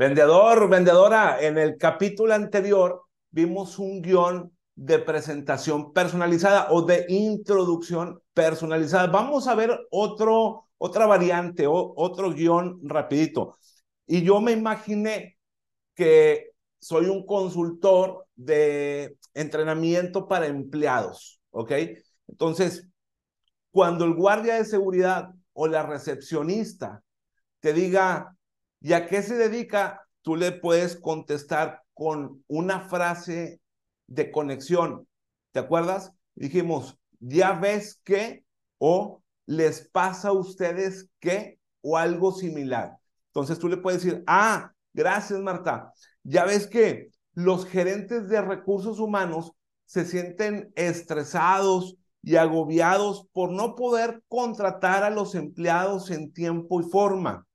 Vendedor, vendedora, en el capítulo anterior vimos un guion de presentación personalizada o de introducción personalizada. Vamos a ver otro, otra variante, o, otro guion rapidito. Y yo me imaginé que soy un consultor de entrenamiento para empleados, ¿ok? Entonces, cuando el guardia de seguridad o la recepcionista te diga, ¿y a qué se dedica? Tú le puedes contestar con una frase de conexión. ¿Te acuerdas? Dijimos, ya ves que o les pasa a ustedes que o algo similar. Entonces tú le puedes decir, ah, gracias Marta. Ya ves que los gerentes de recursos humanos se sienten estresados y agobiados por no poder contratar a los empleados en tiempo y forma.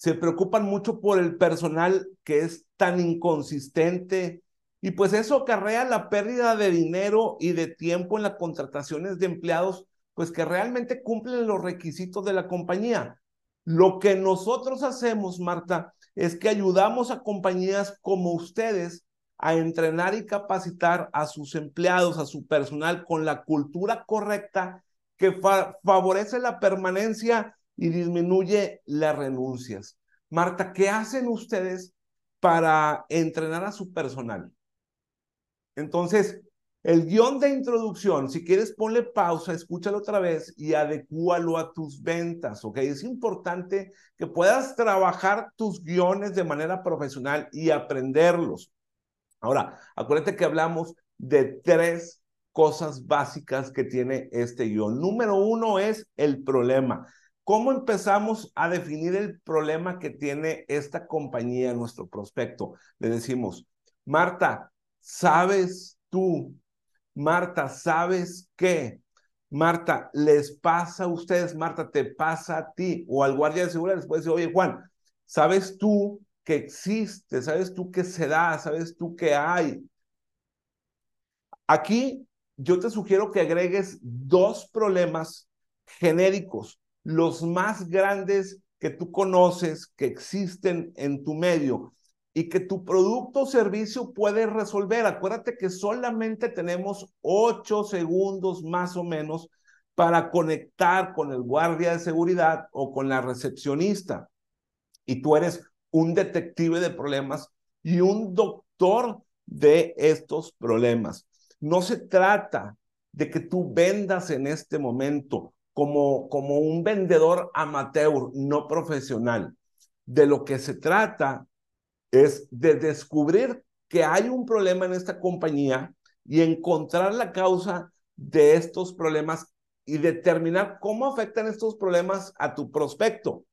Se preocupan mucho por el personal que es tan inconsistente y pues eso acarrea la pérdida de dinero y de tiempo en las contrataciones de empleados, pues que realmente cumplen los requisitos de la compañía. Lo que nosotros hacemos, Marta, es que ayudamos a compañías como ustedes a entrenar y capacitar a sus empleados, a su personal con la cultura correcta que favorece la permanencia y disminuye las renuncias. Marta, ¿qué hacen ustedes para entrenar a su personal? Entonces, el guion de introducción, si quieres ponle pausa, escúchalo otra vez y adecúalo a tus ventas, ¿ok? Es importante que puedas trabajar tus guiones de manera profesional y aprenderlos. Ahora, acuérdate que hablamos de tres cosas básicas que tiene este guion. Número uno es el problema. ¿Cómo empezamos a definir el problema que tiene esta compañía, nuestro prospecto? Le decimos, Marta, ¿sabes tú? Marta, ¿sabes qué? Marta, ¿les pasa a ustedes? Marta, ¿te pasa a ti? O al guardia de seguridad les puede decir, oye, Juan, ¿sabes tú que existe, sabes tú que se da, sabes tú que hay. Aquí yo te sugiero que agregues dos problemas genéricos, los más grandes que tú conoces, que existen en tu medio y que tu producto o servicio puede resolver. Acuérdate que solamente tenemos ocho segundos más o menos para conectar con el guardia de seguridad o con la recepcionista. Y tú eres un detective de problemas y un doctor de estos problemas. No se trata de que tú vendas en este momento como, como un vendedor amateur, no profesional. De lo que se trata es de descubrir que hay un problema en esta compañía y encontrar la causa de estos problemas y determinar cómo afectan estos problemas a tu prospecto.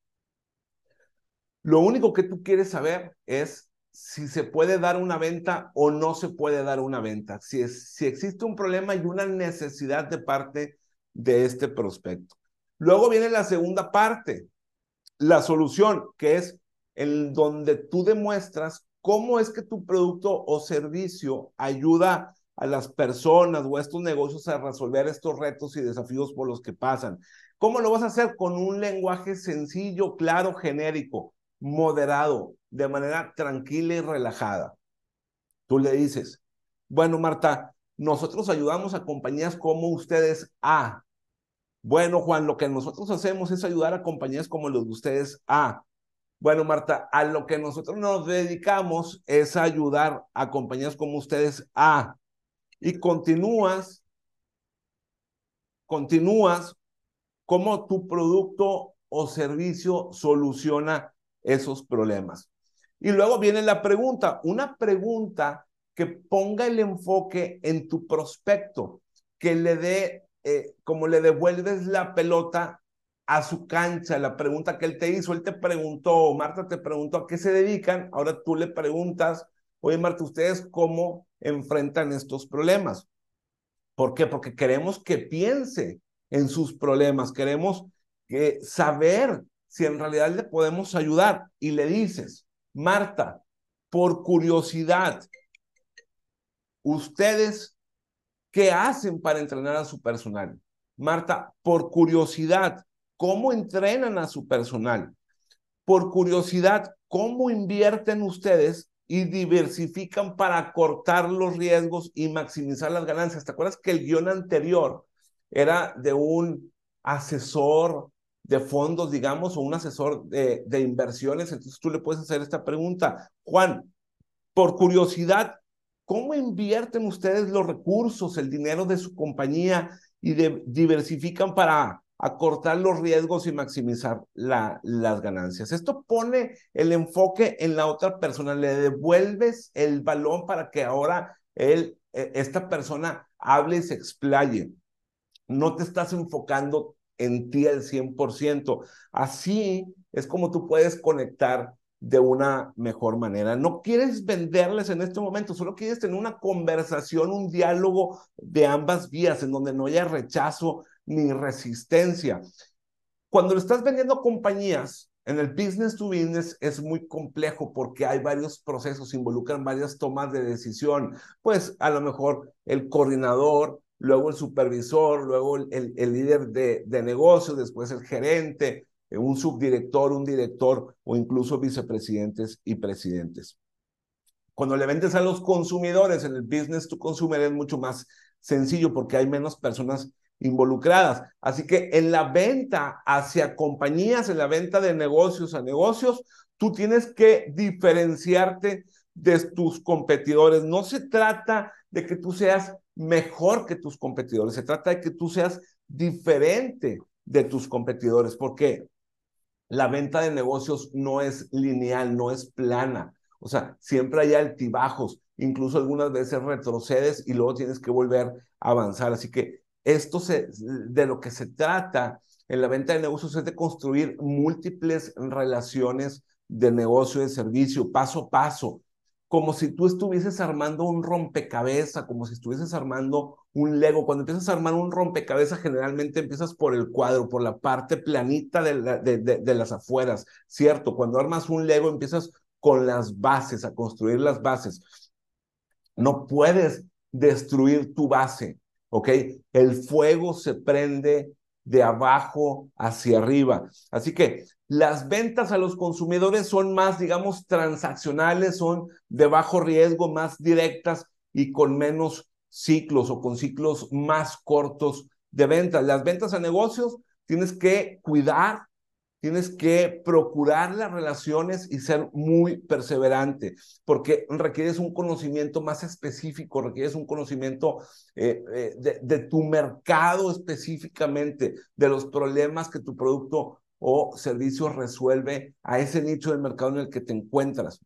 Lo único que tú quieres saber es si se puede dar una venta o no se puede dar una venta, si, es, si existe un problema y una necesidad de parte de este prospecto. Luego viene la segunda parte, la solución, que es el donde tú demuestras cómo es que tu producto o servicio ayuda a las personas o estos negocios a resolver estos retos y desafíos por los que pasan. ¿Cómo lo vas a hacer? Con un lenguaje sencillo, claro, genérico moderado, de manera tranquila y relajada. Tú le dices, bueno, Marta, nosotros ayudamos a compañías como ustedes a. Bueno, Juan, lo que nosotros hacemos es ayudar a compañías como los de ustedes a. Bueno, Marta, a lo que nosotros nos dedicamos es ayudar a compañías como ustedes a. Y continúas, continúas cómo tu producto o servicio soluciona esos problemas. Y luego viene la pregunta, una pregunta que ponga el enfoque en tu prospecto, que le dé, eh, como le devuelves la pelota a su cancha, la pregunta que él te hizo, él te preguntó, Marta te preguntó a qué se dedican, ahora tú le preguntas, oye Marta, ¿ustedes cómo enfrentan estos problemas? ¿Por qué? Porque queremos que piense en sus problemas, queremos que saber si en realidad le podemos ayudar y le dices, Marta, por curiosidad, ustedes, ¿qué hacen para entrenar a su personal? Marta, por curiosidad, ¿cómo entrenan a su personal? Por curiosidad, cómo invierten ustedes y diversifican para cortar los riesgos y maximizar las ganancias. ¿Te acuerdas que el guion anterior era de un asesor de fondos, digamos, o un asesor de, de inversiones? Entonces tú le puedes hacer esta pregunta. Juan, por curiosidad, ¿cómo invierten ustedes los recursos, el dinero de su compañía y diversifican para acortar los riesgos y maximizar la, las ganancias. Esto pone el enfoque en la otra persona, le devuelves el balón para que ahora él, e, esta persona hable y se explaye. No te estás enfocando en ti al 100%. Así es como tú puedes conectar de una mejor manera. No quieres venderles en este momento, solo quieres tener una conversación, un diálogo de ambas vías en donde no haya rechazo ni resistencia. Cuando le estás vendiendo compañías, en el business to business es muy complejo porque hay varios procesos, involucran varias tomas de decisión. Pues a lo mejor el coordinador, luego el supervisor, luego el, el, líder de, de negocios, después el gerente, un subdirector, un director o incluso vicepresidentes y presidentes. Cuando le vendes a los consumidores en el business to consumer es mucho más sencillo porque hay menos personas involucradas. Así que en la venta hacia compañías, en la venta de negocios a negocios, tú tienes que diferenciarte de tus competidores. No se trata de que tú seas mejor que tus competidores, se trata de que tú seas diferente de tus competidores, porque la venta de negocios no es lineal, no es plana. O sea, siempre hay altibajos, incluso algunas veces retrocedes y luego tienes que volver a avanzar. Así que esto de lo que se trata en la venta de negocios es de construir múltiples relaciones de negocio, de servicio, paso a paso, como si tú estuvieses armando un rompecabezas, como si estuvieses armando un Lego. Cuando empiezas a armar un rompecabezas, generalmente empiezas por el cuadro, por la parte planita de, de, de las afueras, ¿cierto? Cuando armas un Lego, empiezas con las bases, a construir las bases. No puedes destruir tu base. ¿ok? El fuego se prende de abajo hacia arriba. Así que las ventas a los consumidores son más, digamos, transaccionales, son de bajo riesgo, más directas y con menos ciclos o con ciclos más cortos de ventas. Las ventas a negocios tienes que cuidar Tienes que procurar las relaciones y ser muy perseverante, porque requieres un conocimiento más específico, requieres un conocimiento eh, eh, de, de tu mercado específicamente, de los problemas que tu producto o servicio resuelve a ese nicho del mercado en el que te encuentras.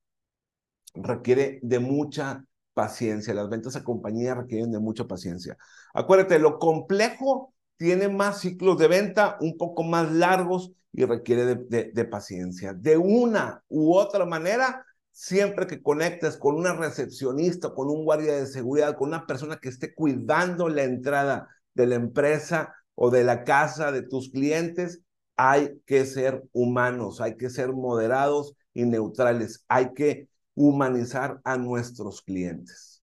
Requiere de mucha paciencia. Las ventas a compañía requieren de mucha paciencia. Acuérdate, lo complejo tiene más ciclos de venta, un poco más largos y requiere de, paciencia. De una u otra manera, siempre que conectes con una recepcionista, con un guardia de seguridad, con una persona que esté cuidando la entrada de la empresa o de la casa de tus clientes, hay que ser humanos, hay que ser moderados y neutrales, hay que humanizar a nuestros clientes.